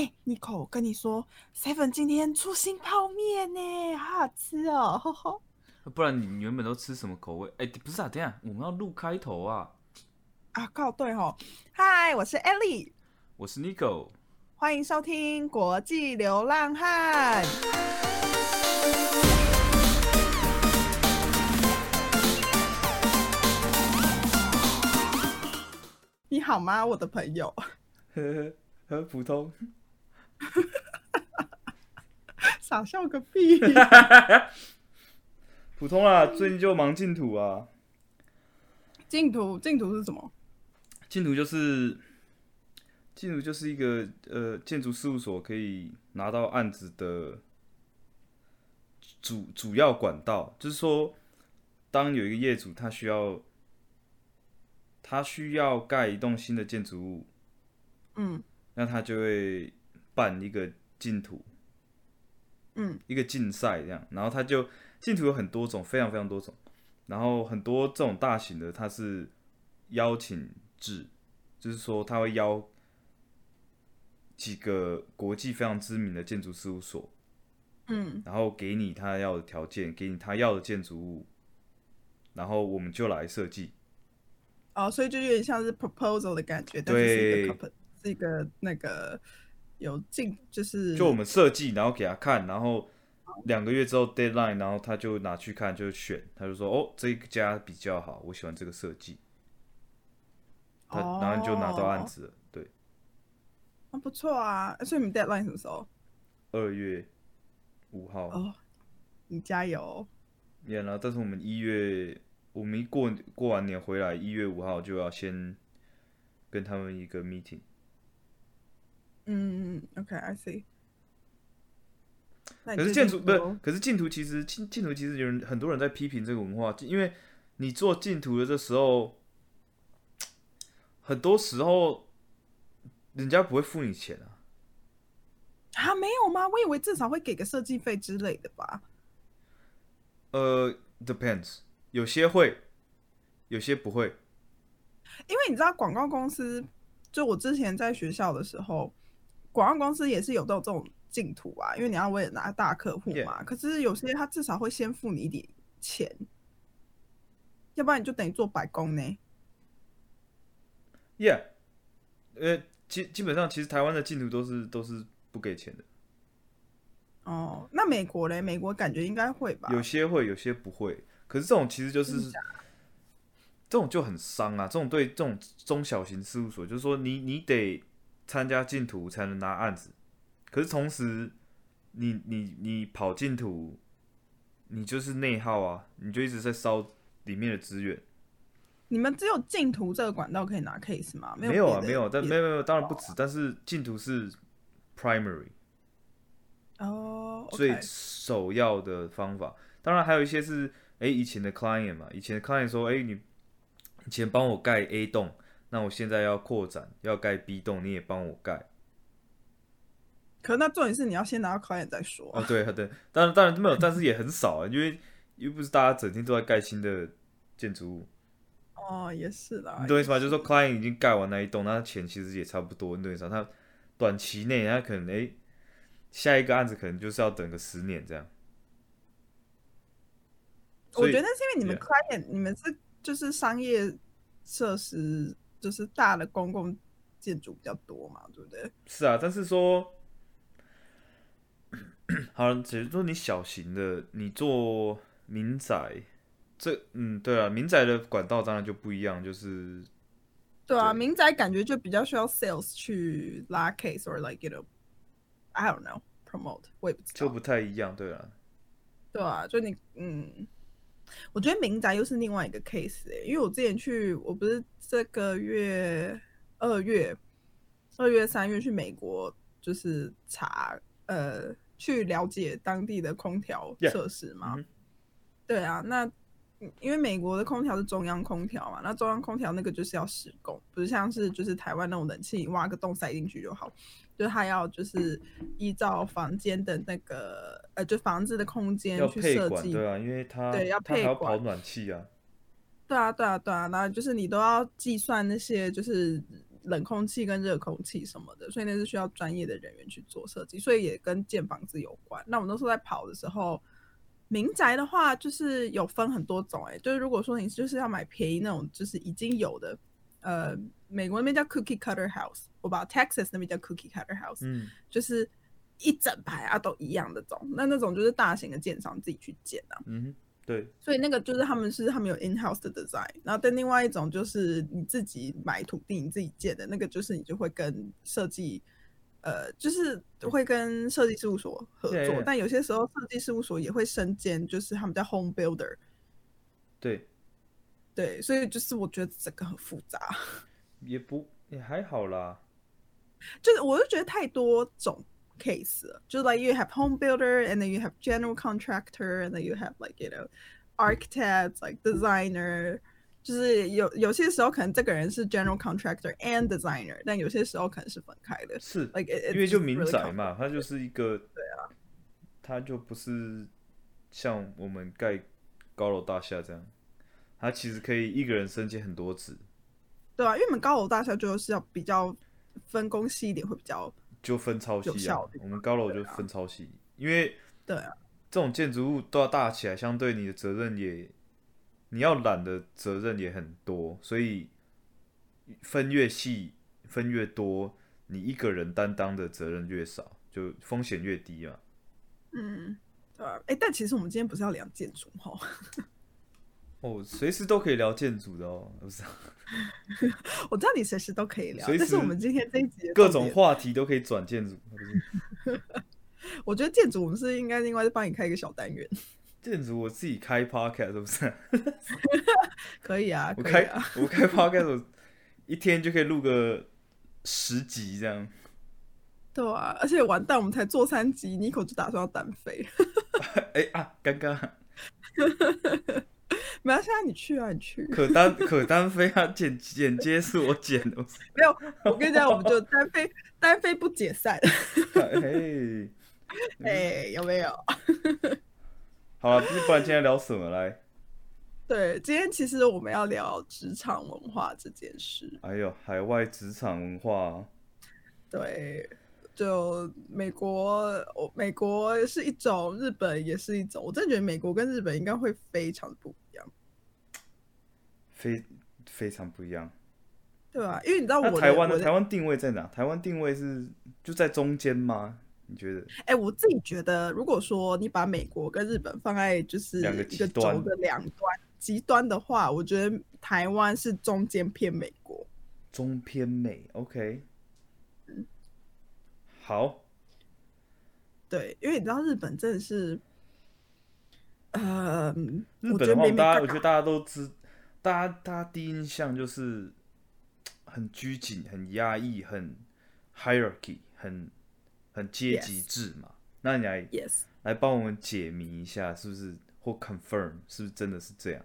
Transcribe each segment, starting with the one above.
哎，Nico，我跟你说，Seven 今天出新泡面呢，好好吃哦。不然你原本都吃什么口味？哎，不是啊，等下我们要录开头啊。啊，靠对哦。嗨，我是 Ellie，我是 Nico，欢迎收听国际流浪汉。你好吗，我的朋友？呵呵，很普通。傻笑个屁！普通啊，最近就忙净土啊。净土，净土是什么？净土就是净土就是一个呃建筑事务所可以拿到案子的主主要管道，就是说，当有一个业主他需要他需要盖一栋新的建筑物，嗯，那他就会办一个净土，嗯，一个竞赛这样，然后他就净土有很多种，非常非常多种，然后很多这种大型的，它是邀请制，就是说他会邀几个国际非常知名的建筑事务所，嗯，然后给你他要的条件，给你他要的建筑物，然后我们就来设计。哦，所以就有点像是 proposal 的感觉，但是是一个 comp- 是一个那个有进，就是就我们设计，然后给他看，然后两个月之后 deadline，然后他就拿去看，就选，他就说哦，这一家比较好，我喜欢这个设计，他然后就拿到案子了，对，那不错啊。所以你们 deadline 什么时候？二月五号，哦，你加油！演了，但是我们一月，我们一过过完年回来，一月五号就要先跟他们一个 meeting。嗯，OK，I see。可是建筑不是，可是净土其实净净土其实有人很多人在批评这个文化，因为你做净土的这时候，很多时候人家不会付你钱啊。啊？没有吗？我以为至少会给个设计费之类的吧。呃，depends，有些会，有些不会。因为你知道广告公司，就我之前在学校的时候，广告公司也是有这种这种净土啊，因为你要为了拿大客户嘛。可是有些他至少会先付你一点钱，要不然你就等于做白工呢。Yeah，呃，基基本上其实台湾的净土都是都是不给钱的，哦，那美国嘞？美国感觉应该会吧？有些会，有些不会。可是这种其实就是这种就很伤啊！这种对这种中小型事务所，就是说你你得参加净土才能拿案子，可是同时你你你跑净土，你就是内耗啊，你就一直在烧里面的资源。你们只有净土这个管道可以拿 case 吗？没没有啊，没有，但没有没有，当然不止，但是净土是 primary 哦最首要的方法。当然还有一些是，哎、以前的 client 嘛，以前的 client 说，哎、你以前帮我盖 A 栋，那我现在要扩展，要盖 B 栋，你也帮我盖。可那重点是你要先拿到 client 再说啊。哦，对对，当然当然没有，但是也很少啊，因为又不是大家整天都在盖新的建筑物，哦，也是啦。你懂我意思吗？就是说 client 已经盖完那一栋，那他钱其实也差不多，你懂我意思吗？他短期内他可能哎、下一个案子可能就是要等个十年这样。我觉得是因为你们 client 你们是就是商业设施，就是大的公共建筑比较多嘛，对不对？是啊，但是说，好了，只是说你小型的，你做民宅，这嗯，对啊，民宅的管道当然就不一样，就是对啊，对民宅感觉就比较需要 sales 去拉 case or like you know I don't know promote，我也不知道。就不太一样，对啊，对啊，就你嗯，我觉得民宅又是另外一个 case 哎、因为我之前去，我不是这个月二月、二月、三月去美国，就是查呃去了解当地的空调设施嘛。对啊，那嗯因为美国的空调是中央空调嘛，那中央空调那个就是要施工，不是像是就是台湾那种冷气挖个洞塞进去就好，就是它要就是依照房间的那个呃，就房子的空间去，设计。对啊，因为它对要它还要配管跑暖气啊，对啊，对啊，对啊，那就是你都要计算那些就是冷空气跟热空气什么的，所以那是需要专业的人员去做设计，所以也跟建房子有关。那我们那时候在跑的时候，民宅的话就是有分很多种、欸，就是如果说你就是要买便宜那种，就是已经有的，呃，美国那边叫 cookie cutter house，我把 Texas 那边叫 cookie cutter house，、嗯，就是一整排啊都一样的种，那那种就是大型的建商自己去建啊。嗯哼，对，所以那个就是他们是他们有 in house 的 design，然后但另外一种就是你自己买土地你自己建的那个，就是你就会跟设计，呃，就是会跟设计事务所合作 Yeah, yeah. 但有些时候设计事务所也会身兼，就是他们叫 home builder，对，对，所以就是我觉得整个很复杂，也不也还好啦。就是我就觉得太多种 case 了，就是 like you have home builder and then you have general contractor and then you have like you know architects like designer，就是有有些时候可能这个人是 general contractor and designer，但有些时候可能是分开的。是 Like it- 因为就民宅嘛，它就是一个，对啊，它就不是像我们盖高楼大厦这样，它其实可以一个人升级很多职，对啊，因为我们高楼大厦就是要比较分工细一点，会比较就分超细啊。我们高楼就分超细，因为对啊，这种建筑物都要大起来，相对你的责任也，你要揽的责任也很多，所以分越细，分越多，你一个人担当的责任越少，就风险越低嘛。嗯，对啊。哎，但其实我们今天不是要聊建筑哈，哦，随时都可以聊建筑的哦，不是啊、我知道你随时都可以聊，但是我们今天这一集各种话题都可以转建筑，我觉得建筑我们是应该另外再帮你开一个小单元，建筑我自己开 podcast 是不是？可以啊，我开啊。我开 podcast，我一天就可以录个十集这样。对啊，而且完蛋，我们才做三集，Nico 就打算要单飞。哎、啊，尴尬，没关系啊，你去啊，你去。可单可单飞啊，剪剪接是我剪的，没有，我跟你讲，我们就单飞，单飞不解散。嘿，哎、有没有？好了，不然今天聊什么来？对，今天其实我们要聊职场文化这件事。哎呦，海外职场文化，对，就美国，我美国是一种，日本也是一种。我真的觉得美国跟日本应该会非常不一样，非非常不一样。对吧、因为你知道我台湾的台湾定位在哪？台湾定位是就在中间吗？你觉得？哎、我自己觉得，如果说你把美国跟日本放在就是一个轴的两端极端的话，我觉得台湾是中间偏美国。中偏美，OK。好，对，因为你知道日本真的是，呃，我觉得大家我觉得大家都知，大家大家第一印象就是很拘谨、很压抑、很 hierarchy、很很阶级制嘛。那你来 yes，来帮我们解谜一下，是不是或 confirm 是不是真的是这样？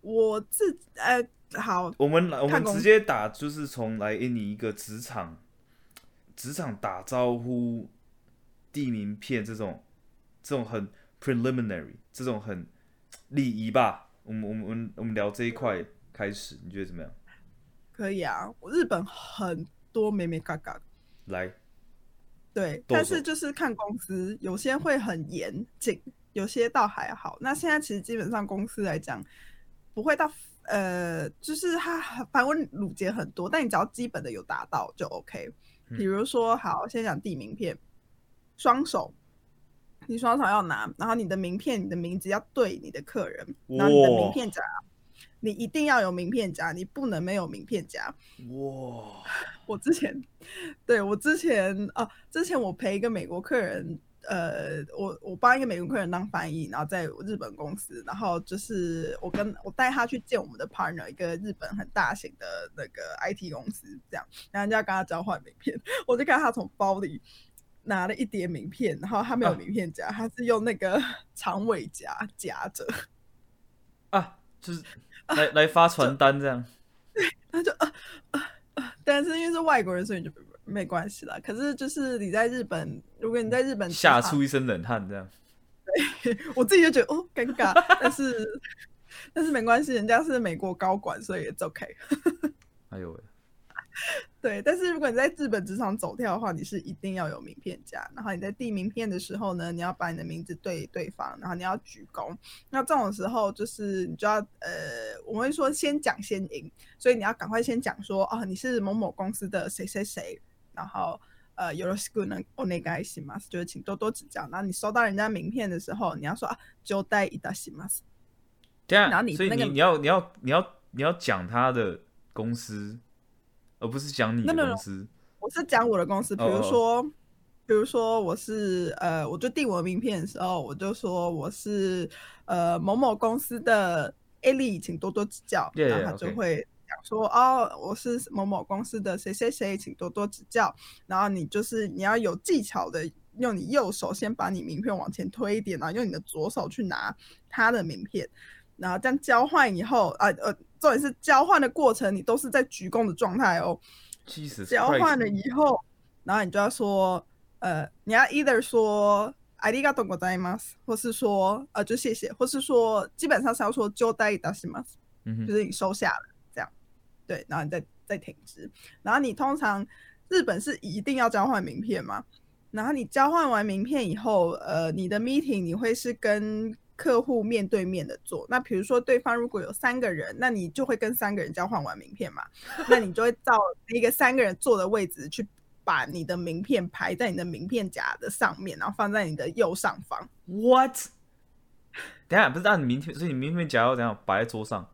我自呃好，我们来，我们直接打，就是从来给你一个职场，职场打招呼、递名片这种，这种很 preliminary，这种很礼仪吧。我们我们我们我们聊这一块开始，你觉得怎么样？可以啊，日本很多美美嘎嘎。来，对，但是就是看公司，有些会很严谨，有些倒还好。那现在其实基本上公司来讲，不会到呃，就是它反问鲁节很多，但你只要基本的有达到就 OK。嗯比如说，好，先讲递名片，双手，你双手要拿，然后你的名片、你的名字要对你的客人，然后你的名哇片夹，你一定要有名片夹，你不能没有名片夹。哇，我之前，对我之前啊，之前我陪一个美国客人，呃，我我帮一个美国客人当翻译，然后在日本公司，然后就是我跟我带他去见我们的 partner，一个日本很大型的那个 IT 公司，这样，然后人家跟他交换名片，我就看他从包里拿了一叠名片，然后他没有啊名片夹，他是用那个 长尾夹夹着，啊，就是来来发传单这样。对他就啊啊啊，但是因为是外国人，所以就没关系啦。可是就是你在日本，如果你在日本职吓出一身冷汗这样。对 我自己就觉得哦尴尬，但是 但是没关系，人家是美国高管，所以也 OK。哎呦喂，对，但是如果你在日本职场走跳的话，你是一定要有名片夹。然后你在递名片的时候呢，你要把你的名字对对方，然后你要鞠躬。那这种时候就是你就要呃，我们会说先讲先赢，所以你要赶快先讲说哦，你是某某公司的谁谁谁，然后呃，有了 school 呢 n e g a i s 就是请多多指教。然后你收到人家名片的时候，你要说啊，就带一大西马斯。对啊，然后你那个所以你你要你要你要你要讲他的公司，而不是讲你的 No, no, no. 公司。我是讲我的公司，比如说，比如说我是呃，我就递我的名片的时候，我就说我是呃某某公司的 A 丽，请多多指教。Yeah, 然后他就.会讲说哦，我是某某公司的谁谁谁，请多多指教。然后你就是你要有技巧的，用你右手先把你名片往前推一点，然后用你的左手去拿他的名片。然后这样交换以后，啊呃，重点是交换的过程，你都是在鞠躬的状态哦。 Jesus 交换了 Christ 以后，然后你就要说，呃，你要 either 说ありがとうございます，或是说呃就谢谢，或是说基本上是要说就带いたします，嗯哼，就是你收下了这样，对，然后你再再停止，然后你通常日本是一定要交换名片嘛，然后你交换完名片以后，呃，你的 meeting 你会是跟 客户面对面的做。那比如说对方如果有三个人，那你就会跟三个人交换完名片嘛，那你就会照那个三个人坐的位置去把你的名片排在你的名片夹的上面，然后放在你的右上方。What？等下不是按你名片，所以你名片夹要怎样摆在桌上？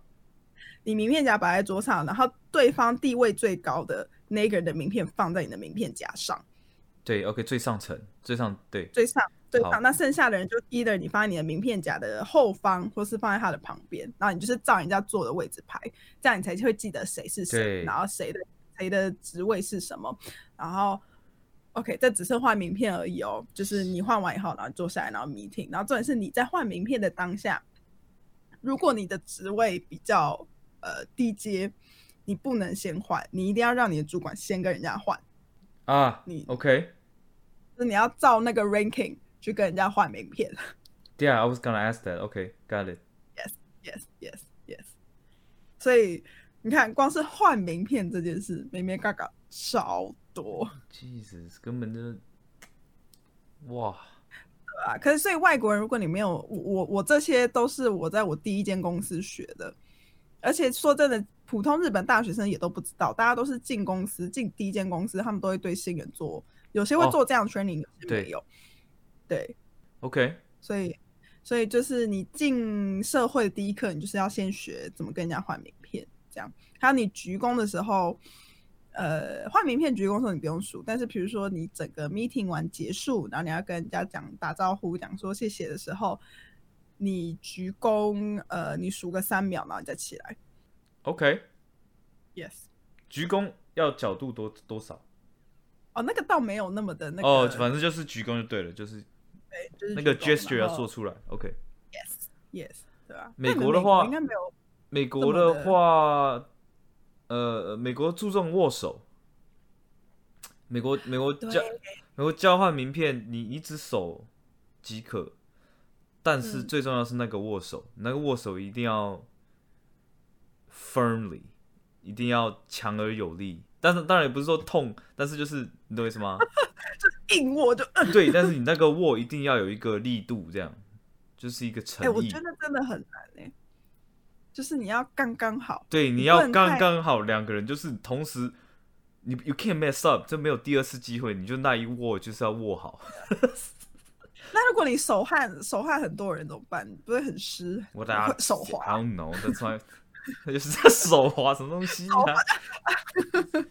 你名片夹摆在桌上，然后对方地位最高的那个人的名片放在你的名片夹上。对，OK，最上层，最上对，最上最好。上，那剩下的人就 either 你放在你的名片夹的后方，或是放在他的旁边，然后你就是照人家坐的位置排，这样你才会记得谁是谁，然后谁的谁的职位是什么，然后 OK，这只是换名片而已哦，就是你换完以后，然后坐下来，然后 meeting，然后重点是你在换名片的当下，如果你的职位比较呃低阶，你不能先换，你一定要让你的主管先跟人家换。啊你，OK，就是你要照那个 ranking 去跟人家换名片。Yeah, I was gonna ask that. Okay, got it. yes yes yes，yes. 所以你看，光是换名片这件事，明明嘎嘎超多，Jesus，根本就哇，对吧？可是，所以外国人，如果你没有我我我这些都是我在我第一间公司学的，而且说真的，普通日本大学生也都不知道，大家都是进公司进第一间公司，他们都会对新人做，有些会哦做这样的 training，、有些对没有，对，OK，所以，所以就是你进社会的第一课，你就是要先学怎么跟人家换名片，这样。还有你鞠躬的时候，呃，换名片鞠躬的时候你不用数，但是比如说你整个 meeting 完结束，然后你要跟人家讲打招呼，讲说谢谢的时候，你鞠躬，呃，你数个三秒，然后你再起来。OK，Yes，鞠躬要角度多多少？哦，那个倒没有那么的那个，哦，反正就是鞠躬就对了，就是那个 gesture 要做出来。OK。Yes, Yes，对吧？美国的话应该没有美国的话，呃，美国注重握手。美国美国交美国交换名片，你一只手即可，但是嗯最重要是那个握手，那个握手一定要 firmly，一定要强而有力。但是当然也不是说痛，但是就是你懂我意思吗？硬握就，哎、对，但是你那个握一定要有一个力度，这样就是一个诚哎我。觉得真的很难哎、就是你要刚刚好。对，你要刚刚好，两个人就是同时，你 you can't mess up，这没有第二次机会，你就那一握就是要握好。那如果你手汗手汗很多人怎么办？你不会很湿？我大家手滑 I don't know，that's why 就是在手滑什么东西啊？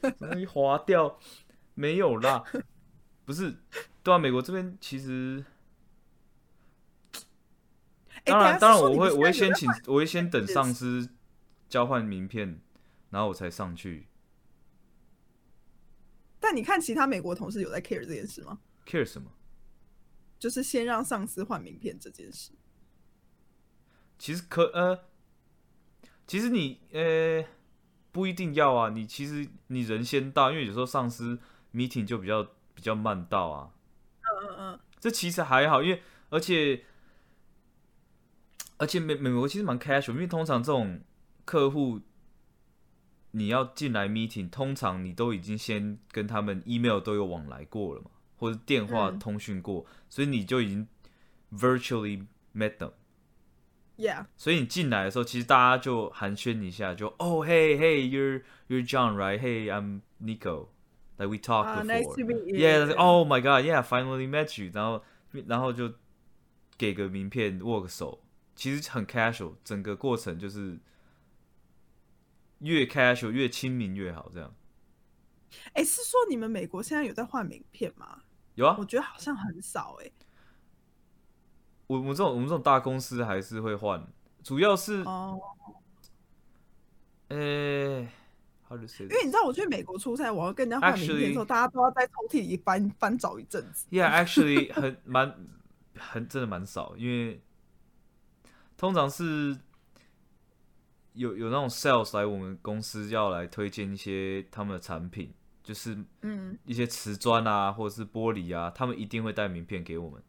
什么东西滑掉？没有啦，不是，对啊，美国这边其实，当然，当然我会我会先请，我会先等上司交换名片，然后我才上去。但你看其他美国同事有在 care 这件事吗？care 什么？就是先让上司换名片这件事。其实可呃，其实你呃不一定要啊，你其实你人先到，因为有时候上司 meeting 就比较比较慢到啊，嗯嗯嗯，这其实还好，因为而且而且美美国其实蛮 casual，因为通常这种客户你要进来 meeting，通常你都已经先跟他们 email 都有往来过了嘛，或者电话嗯通讯过，所以你就已经 virtually met them。Yeah，所以你进来的时候，其实大家就寒暄一下，就哦、hey hey you're you're John right? Hey I'm Nico. Like we talked 啊 before.，Nice to meet you. Yeah, like, oh my god, yeah, finally met you. 然后然后就给个名片，握个手，其实很 casual，整个过程就是越 casual 越亲民越好，这样。哎，是说你们美国现在有在换名片吗？有啊我，觉得好像很少哎。我我们这种我们这种大公司还是会换，主要是哦，呃、how to say 因为你知道我去美国出差，我要跟人家换名片的时候大家都要在抽屉里翻翻找一阵子。Yeah, actually 很蛮很真的蛮少，因为通常是有有那种 sales 来我们公司要来推荐一些他们的产品，就是嗯，一些瓷砖啊或者是玻璃啊，他们一定会带名片给我们。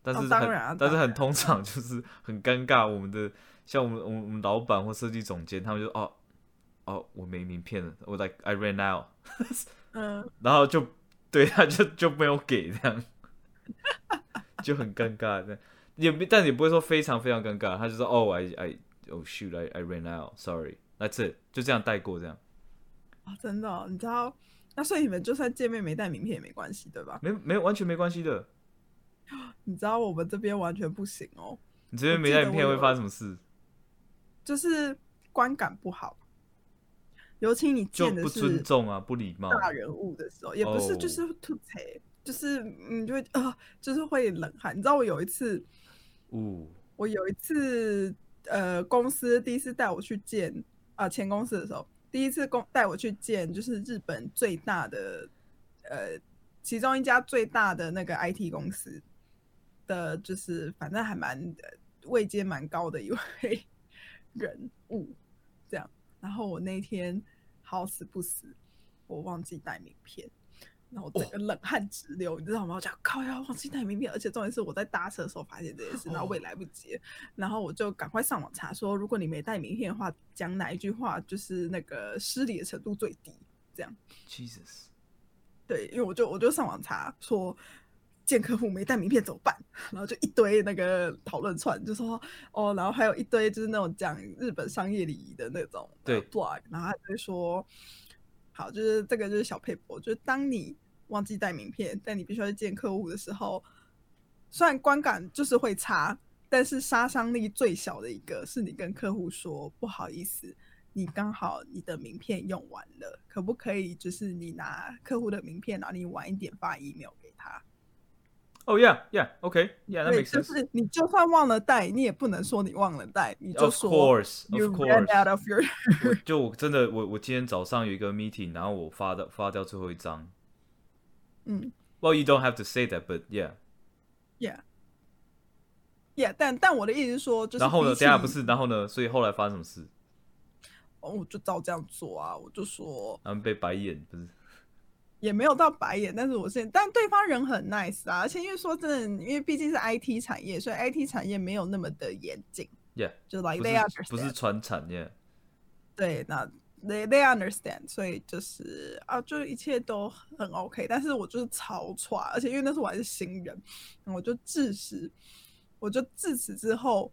但是哦很、但是很通常 就是很尴尬，我们的像我们我们我们老板或设计总监，他们就哦哦我没名片了，我 like I ran out。嗯，然后就对他就就没有给这样，就很尴尬的，也没但也不会说非常非常尴尬，他就说哦 I I oh shoot I I ran out sorry that's it 就这样带过这样，哦，真的哦、你知道？那所以你们就算见面没带名片也没关系，对吧？没没有完全没关系的，你知道我们这边完全不行哦，你这边没带名片会发生什么事？就是观感不好，尤其你见的是尊重啊，不礼貌。大人物的时候，也不是哦就是吐槽，就是你就会呃，就是会冷汗。你知道我有一次，哦、我有一次呃，公司第一次带我去见啊、前公司的时候，第一次公带我去见就是日本最大的呃，其中一家最大的那个 IT 公司的，就是反正还蛮呃位阶蛮高的一位 人物，这样。然后我那天好死不死，我忘记带名片。然后我整个冷汗直流，你知道吗？我讲靠要忘记带名片，而且重点是我在搭车的时候发现这件事，然后我也来不及了，然后我就赶快上网查说，如果你没带名片的话，讲哪一句话就是那个失礼的程度最低，这样。Jesus，对，因为我就我就上网查说见客户没带名片怎么办，然后就一堆那个讨论串，就说哦，然后还有一堆就是那种讲日本商业礼仪的那种呃对 blog，然后他就会说，好，就是这个就是小佩博，就是当你忘记带名片，但你必须要去见客户的时候，虽然观感就是会差，但是杀伤力最小的一个是你跟客户说不好意思，你刚好你的名片用完了，可不可以就是你拿客户的名片，然后你晚一点发 email 给他？哦、yeah yeah，OK，yeah，that 对，makes 就。是你就算忘了带，你也不能说你忘了带，你就 Of 说 course，of you ran course。out of your 就我真的我我今天早上有一个 meeting，然后我发的发掉最后一张。嗯 Well, you don't have to say that, but yeah. yeah yeah，但但我的意思是说，就是然后呢？等下不是，然后呢？所以后来发生什么事？哦，我就照这样做啊，我就说被白眼，不是？也没有到白眼，但是我是但对方人很 nice 啊，而且因为说真的，因为毕竟是 IT 产业，所以 IT 产业没有那么的严谨，Yeah，就 like they 是 understand，不是传产业。对，那 they they understand，所以就是啊，就一切都很 OK。但是我就是超差，而且因为那时候我还是新人，我就致使，我就自此之后，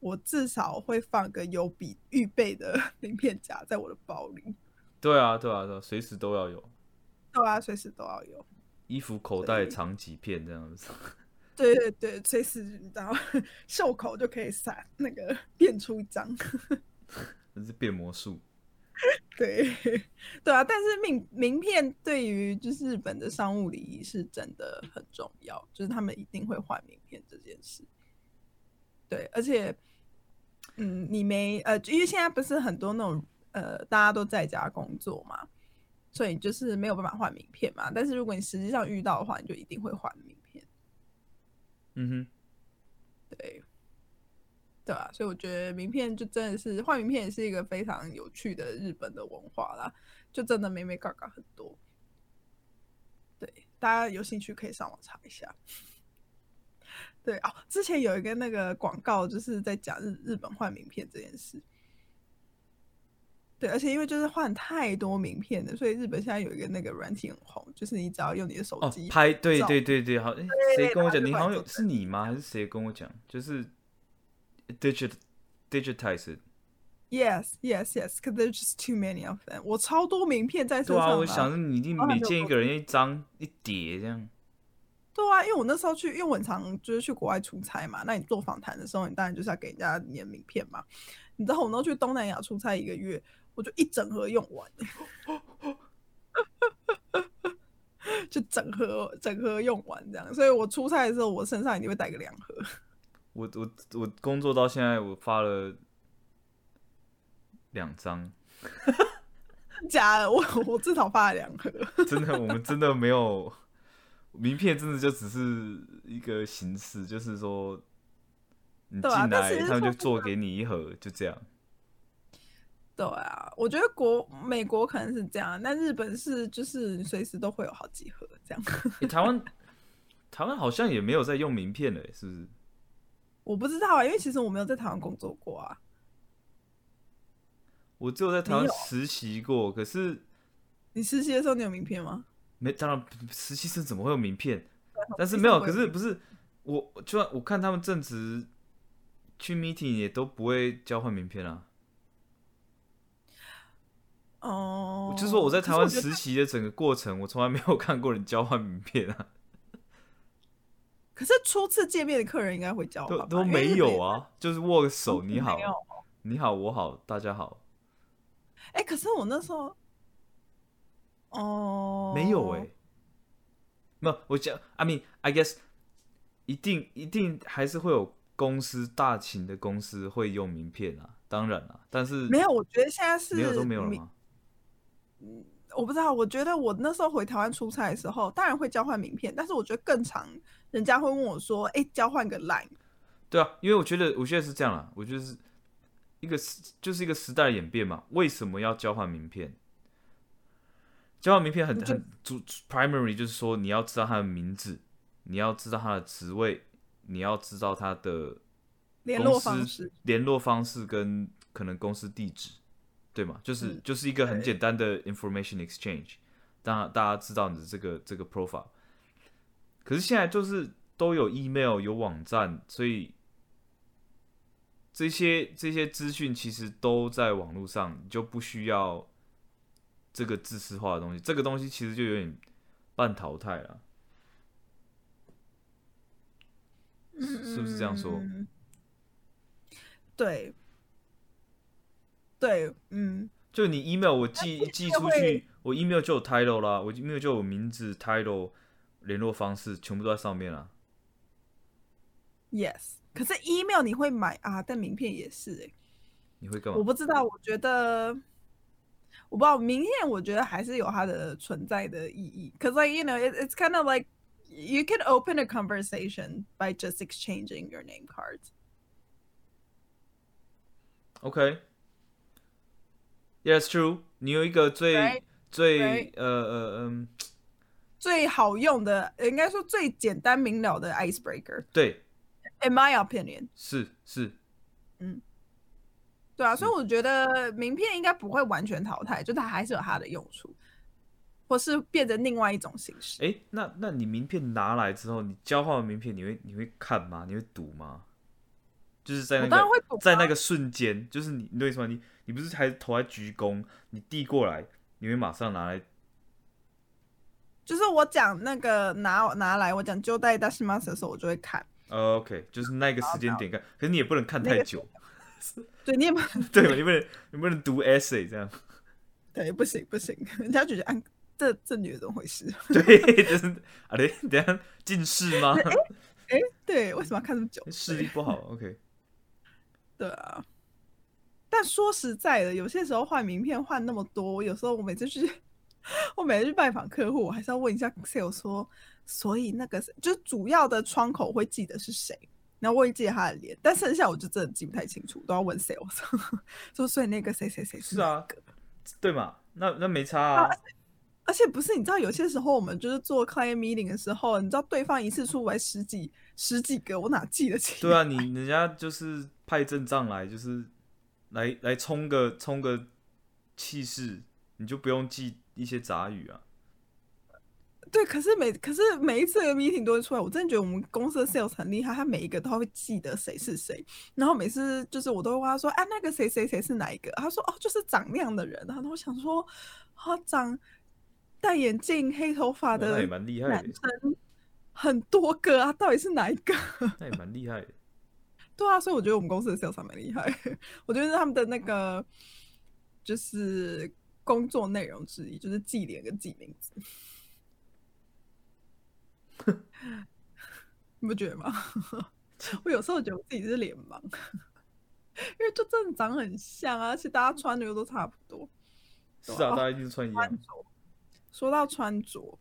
我至少会放个有笔预备的 名片夹在我的包里。对啊，对啊，对啊，随时都要有。对啊，随时都要有。衣服口袋藏几片这样子。对对对，随时你知道袖口就可以散那个变出一张。这是变魔术。对对啊，但是名名片对于就是日本的商务礼仪是真的很重要，就是他们一定会换名片这件事。对，而且，嗯，你没呃，因为现在不是很多那种呃，大家都在家工作嘛，所以就是没有办法换名片嘛。但是如果你实际上遇到的话，你就一定会换名片。嗯哼，对，对啊，所以我觉得名片就真的是换名片也是一个非常有趣的日本的文化啦，就真的美美嘎嘎很多。对，大家有兴趣可以上网查一下。对哦，之前有一个那个广告就是在讲日日本换名片这件事。对，而且因为就是换太多名片的，所以日本现在有一个那个软体很红，就是你只要用你的手哦机，拍对对对对，好，诶谁跟我讲？你好像有是你吗？还是谁跟我讲？就是 digit digitize it。Yes, yes, yes. Because there's just too many of them. 我超多名片在身上、对啊，我想着你一定每见一个人一张一叠这样。对啊，因为我那时候去，因为我很常就是去国外出差嘛，那你做访谈的时候，你当然就是要给人家你的名片嘛。你知道我那时候去东南亚出差一个月，我就一整盒用完，就整盒整盒用完这样。所以我出差的时候，我身上一定会带个两盒。我我我工作到现在，我发了两张，假的，我我至少发了两盒。真的，我们真的没有名片，真的就只是一个形式，就是说你进来，他们就做给你一盒，就这样。对啊，我觉得国美国可能是这样，但日本是就是随时都会有好几盒这样。诶台湾台湾好像也没有在用名片了，是不是？我不知道啊，因为其实我没有在台湾工作过啊。我只有在台湾实习过，可是你实习的时候你有名片吗？没，当然实习生怎么会有名片？但是没有，可是不是我，就算我看他们正职去 meeting 也都不会交换名片啊。哦，就是说我在台湾实习的整个过程，我从来没有看过人交换名片啊，可是初次见面的客人应该会交换都都没有。啊，就是握个手，你好，你好，我好，大家好，哎、可是我那时候，哦，没有哎、没有，我讲，I mean I guess 一定一定还是会有公司大型的公司会用名片啊，当然啦，但是没有，我觉得现在是没有都没有了吗？我不知道，我觉得我那时候回台湾出差的时候，当然会交换名片，但是我觉得更常，人家会问我说：“哎、交换个 line。对啊，因为我觉得，我觉得是这样啦，我觉得是一个时，就是一个时代的演变嘛。为什么要交换名片？交换名片很很主 primary 就是说你要知道他的名字，你要知道他的职位，你要知道他的联络方式联络方式跟可能公司地址，对吗？就是、嗯就是一个很简单的 information exchange，当大家知道你的这个这个 profile。可是现在就是都有 email 有网站，所以这些这些资讯其实都在网络上，你就不需要这个知识化的东西。这个东西其实就有点半淘汰了，是是不是这样说？嗯对，对，嗯，就你 email 我寄寄出去，我 email 就有 title 啦，我 email 就有名字、title、联络方式，全部都在上面啦。Yes，可是 email 你会买啊，但名片也是哎、你会干嘛？我不知道，我觉得我不知道名片，我觉得还是有它的存在的意义。Cause like you know, it, it's kind of like you can open a conversation by just exchanging your name cards. OK，Yeah, it's true。你有一个最 Right, 最 right. 呃呃嗯，最好用的，应该说最简单明了的 icebreaker, 对，in my opinion. 是是，嗯对啊，所以我觉得名片应该不会完全淘汰，就它还是有它的用处，或是变成另外一种形式。哎，那那你名片拿来之后，你交换完名片，你会你会看吗？你会读吗？就是在那个啊在那个瞬间，就是你你懂我意思吗？你你不是还头还鞠躬，你递过来，你会马上拿来就是我讲那个拿拿来，我讲就带大西马的时候，我就会看。呃，OK，就是那个时间点看，可是你也不能看那个太久，对，你也不能 对吧？你不能你不能读 essay 这样，对，不行不行，人家觉得啊，这这女的怎么回事？对，就是啊，对，等下近视吗？哎，对，为什么要看这么久？视力不好，OK，对啊。但说实在的，有些时候换名片换那么多，有时候我每次去，我每次去拜访客户，我还是要问一下 sales 说，所以那个是就是主要的窗口会记得是谁，然后我会记得他的脸，但剩下我就真的记不太清楚，都要问 sales 说，所以那个谁谁谁是啊对嘛？那那没差啊，而且不是，你知道有些时候我们就是做 client meeting 的时候，你知道对方一次出来十几十几个，我哪记得起？对啊，你人家就是派阵仗来，就是来来冲个冲个气势，你就不用记一些杂语啊。对，可是每可是每一次的 meeting 都会出来，我真的觉得我们公司的 sales 很厉害，他每一个都会记得谁是谁，然后每次就是我都会问他说，哎，那个谁谁谁是哪一个？他说哦，就是长那样的人。然后我想说，他长戴眼镜、黑头发的蛮厉害男的，生很多个啊，到底是哪一个？那也蛮厉害的。对啊，所以我觉得我们公司的 sales 还蛮厉害，我觉得是他们的那个就是工作内容之一，就是记脸跟记名字。你不觉得吗？我有时候觉得我自己是脸盲，因为就真的长很像啊，而且大家穿的又都差不多。是啊，大家一定是穿一样说到穿着，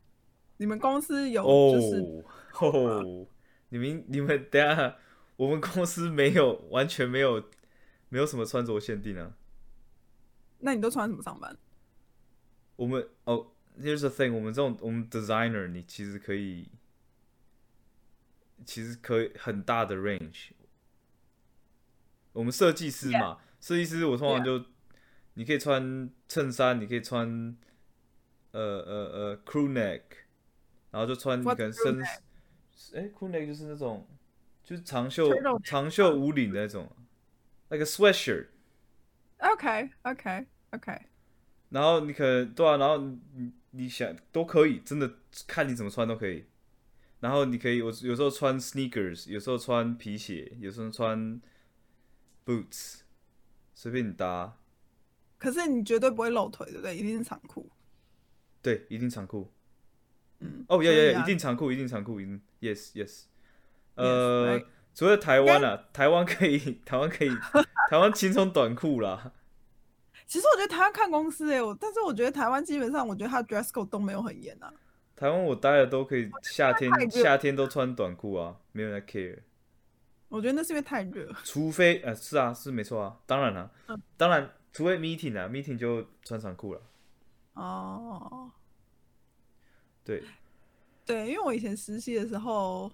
你们公司有哦就是哦，你们你们等下，我们公司没有完全没有没有什么穿着限定啊。那你都穿什么上班？我们哦，Here's the thing，我们这种我们 designer，你其实可以，其实可以很大的 range。我们设计师嘛，设计师我通常就你可以穿衬衫，你可以穿呃呃呃 crew neck，然后就穿你可能深？哎 crew neck 就是那种就是长袖长袖无领的那种，like a sweatshirt。OK OK OK，然后你可能对啊，然后你想都可以，真的看你怎么穿都可以。然后你可以，我有时候穿 sneakers，有时候穿皮鞋，有时候穿 boots，随便你搭。可是你绝对不会露腿，对不对？一定是长裤。对，一定长裤。嗯，哦，呀呀呀，所以啊一定长裤，一定长裤，一定 yes yes。呃除了台湾啊，台湾可以，台湾可以，台湾轻松短裤啦。其实我觉得台湾看公司哎、我但是我觉得台湾基本上，我觉得他 dress code 都没有很严啊。台湾我待了都可以，夏天夏天都穿短裤啊，没有人 care。我觉得那是因为太热。除非呃是啊是没错啊，当然了、嗯当然除非 meeting 啊 meeting 就穿长裤了，哦，对，对，因为我以前实习的时候，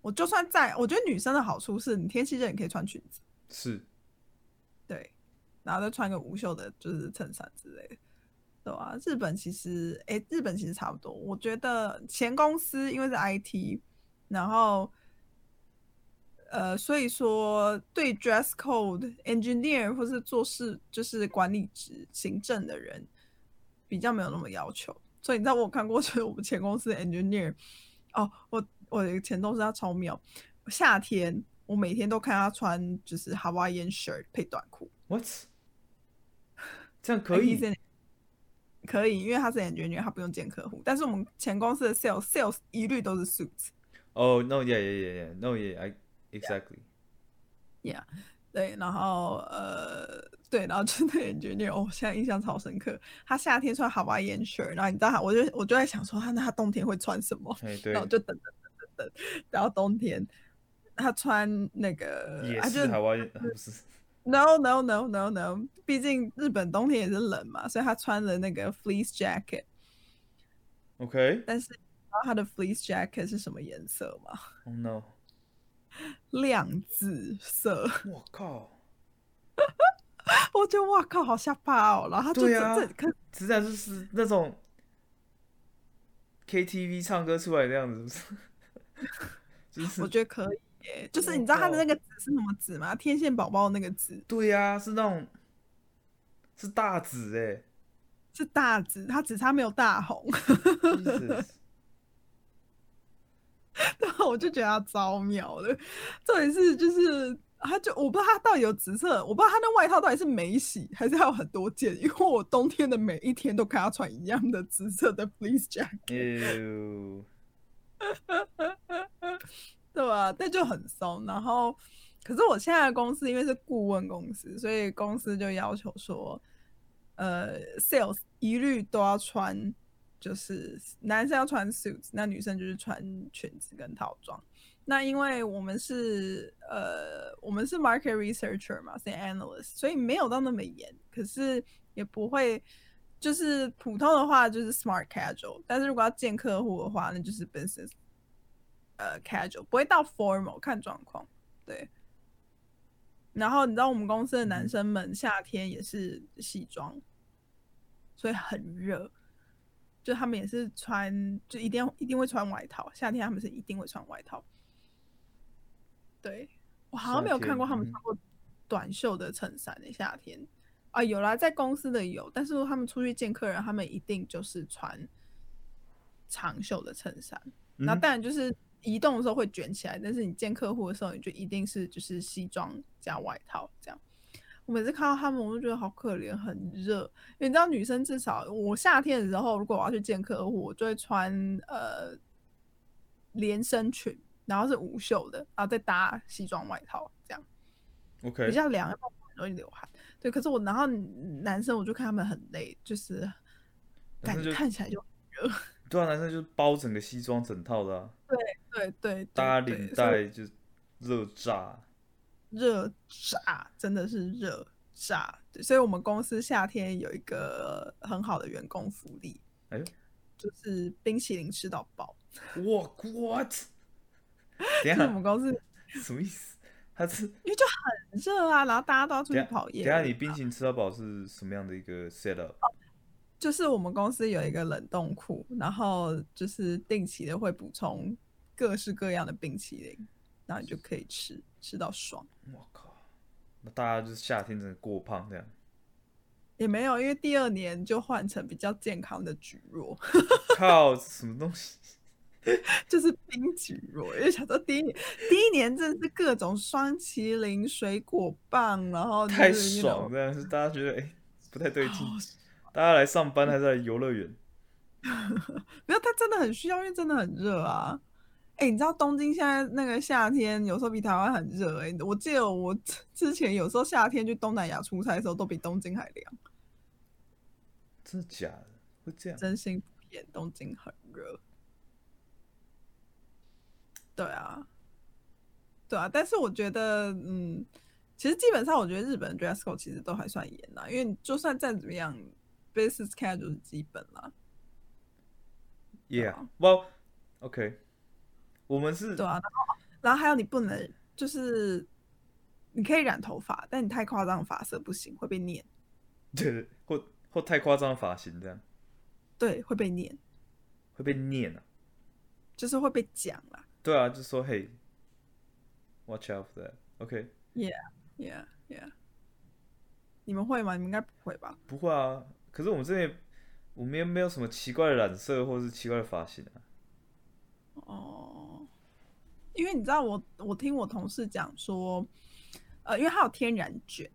我就算在，我觉得女生的好处是你天气热，你可以穿裙子，是对，然后再穿个无袖的，就是衬衫之类的，对吧、日本其实，哎、日本其实差不多。我觉得前公司因为是 IT，然后，呃，所以说对 dress code engineer 或是做事就是管理职、行政的人比较没有那么要求。所以你知道我有看过，就是我们前公司的 engineer，哦，我我的前同事他超妙，夏天我每天都看他穿就是 Hawaiian shirt 配短裤。what 这样可以可以，因为他是 engineer，他不用见客户。但是我们前公司的 sales sales 一律都是 suits。哦、no yeah yeah yeah yeah no yeah I exactly 对，然后呃，对，然后就那个 engineer，哦，我现在印象超深刻。他夏天穿 Hawaiian shirt，然后你知道他，我就我就在想说他那他冬天会穿什么？哎对然后就等等等等等，然后冬天他穿那个，也是台湾呃不是 No no no no no，毕竟日本冬天也是冷嘛，所以他穿了那个 fleece jacket。OK 但是你知道他的 fleece jacket 是什么颜色吗？oh no 亮紫色。我靠，我觉得哇靠，好吓怕哦。然后他就这、这可实在就是那种 KTV 唱歌出来的样子，是不是？就是我觉得可以耶。就是你知道他的那个紫是什么紫吗？天线宝宝的那个紫对呀、是那种是大紫哎、是大紫，他只差没有大红。后我就觉得他超妙了。重点是就是。他就我不知道他到底有紫色，我不知道他那外套到底是没洗还是还有很多件，因为我冬天的每一天都看他穿一样的紫色的 fleece jacket。对吧？但就很松。然后，可是我现在的公司因为是顾问公司，所以公司就要求说，呃，sales 一律都要穿，就是男生要穿 suits，那女生就是穿裙子跟套装。那因为我们是呃，我们是 market researcher 嘛，是 analyst，所以没有到那么严，可是也不会。就是普通的话就是 smart casual，但是如果要见客户的话，那就是 business 呃 casual，不会到 formal，看状况。对。然后你知道我们公司的男生们夏天也是西装，所以很热。就他们也是穿，就一定要一定会穿外套，夏天他们是一定会穿外套。对我好像没有看过他们穿过短袖的衬衫的夏天啊，有啦，在公司的有，但是他们出去见客人，他们一定就是穿长袖的衬衫。那当然就是移动的时候会卷起来，但是你见客户的时候，你就一定是就是西装加外套这样。我每次看到他们，我就觉得好可怜，很热。因为你知道，女生至少我夏天的时候，如果我要去见客户，我就会穿呃连身裙，然后是无袖的，然后再搭西装外套，这样 OK 比较凉，容易流汗。对，可是我然后男生我就看他们很累，就是感觉看起来就热。对啊，男生就是包整个西装整套的啊。对对对，搭领带就热炸。热炸，真的是热炸。所以，我们公司夏天有一个很好的员工福利，哎，就是冰淇淋吃到饱。哇，what？是我们公司什么意思？他是因为就很热啊，然后大家都要出去跑夜。等下，你冰淇淋吃到饱是什么样的一个 set up？就是我们公司有一个冷冻库，然后就是定期的会补充各式各样的冰淇淋，然后你就可以吃。吃到爽！我靠，那大家就是夏天真的过胖这样？也没有，因为第二年就换成比较健康的菊若。靠，什么东西？就是冰菊若，因为想说第一年，第一年真的是各种双麒麟、水果棒，然后太爽，这样是大家觉得哎不太对劲。大家来上班还是来游乐园？没有，他真的很需要，因为真的很热啊。哎，你知道东京现在那个夏天有时候比台湾很热哎，我记得我 之前有时候夏天去东南亚出差的时候都比东京还凉。真的假的？会这样？真心不骗，东京很热。对啊，对啊，但是我觉得，嗯，其实基本上我觉得日本 dress code 其实都还算严啦，因为就算再怎么样，business casual 是基本啦。Yeah，well，OK。我们是对啊，然后然后还有你不能就是你可以染头发，但你太夸张的发色不行，会被念。对，或或太夸张的发型这样。对，会被念。会被念啊？就是会被讲啦。对啊，就说嘿，watch out for that。OK。Yeah，yeah，yeah。你们会吗？你们应该不会吧？不会啊。可是我们这边我们也没有什么奇怪的染色或是奇怪的发型啊。哦，因为你知道我，我听我同事讲说，呃，因为他有天然卷，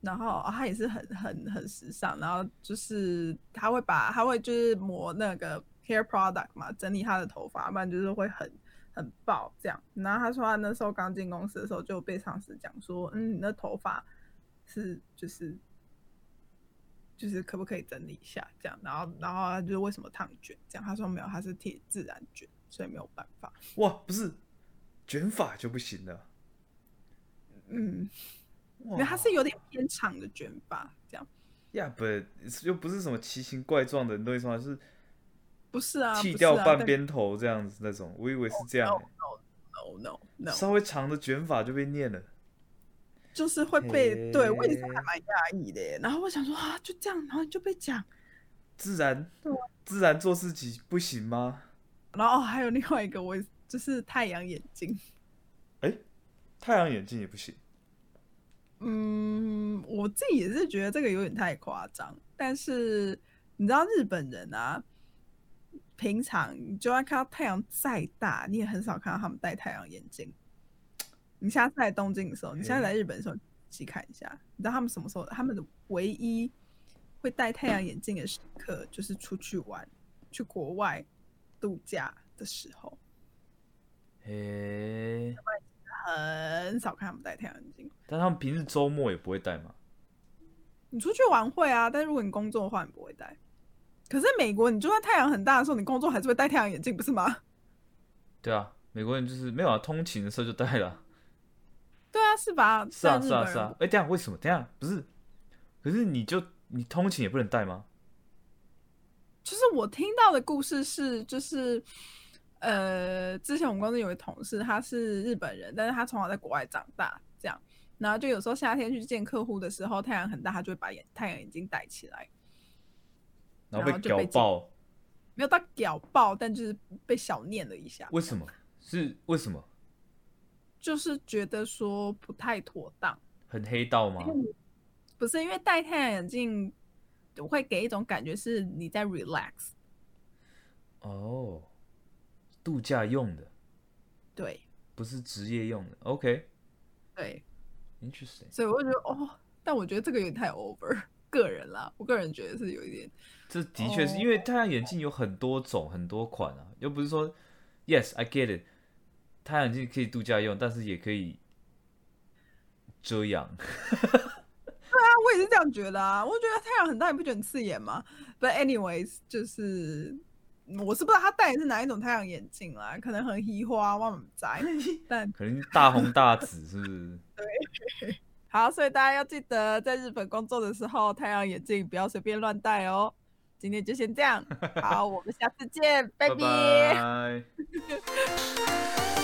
然后他也是很很很时尚，然后就是他会把他会就是抹那个 hair product 嘛，整理他的头发，不然就是会很很爆这样。然后他说他那时候刚进公司的时候就被上司讲说，嗯，你的头发是就是就是可不可以整理一下这样？然后然后他就为什么烫卷这样？他说没有，他是贴自然卷。所以没有办法哇，不是卷发就不行了。嗯，因为它是有点偏长的卷发，这样。呀，不，又不是什么奇形怪状的，你懂意思吗？是，不是啊？剃掉半边头这样子那种，我以为是这样。No no no no，稍微长的卷发就被念了，就是会被对，我也是还蛮压抑的。然后我想说啊，就这样，然后就被讲，自然，自然做自己不行吗？然后还有另外一个，我就是太阳眼镜。哎，太阳眼镜也不行。嗯，我自己也是觉得这个有点太夸张。但是你知道日本人啊，平常你就算看到太阳再大，你也很少看到他们戴太阳眼镜。你下次来东京的时候，你下次来日本的时候，去看一下，你知道他们什么时候？他们的唯一会戴太阳眼镜的时刻，就是出去玩，去国外。度假的时候，诶，很少看他们戴太阳眼镜。但他们平时周末也不会戴吗？你出去玩会啊，但如果你工作的话，你不会戴。可是美国，你就算太阳很大的时候，你工作还是会戴太阳眼镜，不是吗？对啊，美国人就是没有啊，通勤的时候就戴了。对啊，是吧？是啊，是啊，是啊。哎，这样为什么？这样不是？可是你就你通勤也不能戴吗？就是我听到的故事是，就是，呃，之前我们公司有位同事，他是日本人，但是他从小在国外长大，这样，然后就有时候夏天去见客户的时候，太阳很大，他就会把眼太阳眼镜戴起来。然后被屌爆，没有到屌爆，但就是被小念了一下，为什么？是为什么？就是觉得说不太妥当。很黑道吗？不是因为戴太阳眼镜会给一种感觉是你在 relax，哦，度假用的，对不是职业用的。OK，interesting、对，Interesting。所以我就觉得哦，但我觉得这个有点太 over，个人啦，我个人觉得是有一点，这的确是哦因为太阳眼镜有很多种、很多款啊，又不是说 Yes I get it，太阳眼镜可以度假用，但是也可以遮阳。这样觉得啊，我觉得太阳很大，你不觉得很刺眼吗？But anyways，就是嗯我是不知道他戴的是哪一种太阳眼镜啦，可能很移花，我不知道但可能大红大紫是不是？好，所以大家要记得，在日本工作的时候，太阳眼镜不要随便乱戴哦。今天就先这样，好，我们下次见，拜拜拜。拜。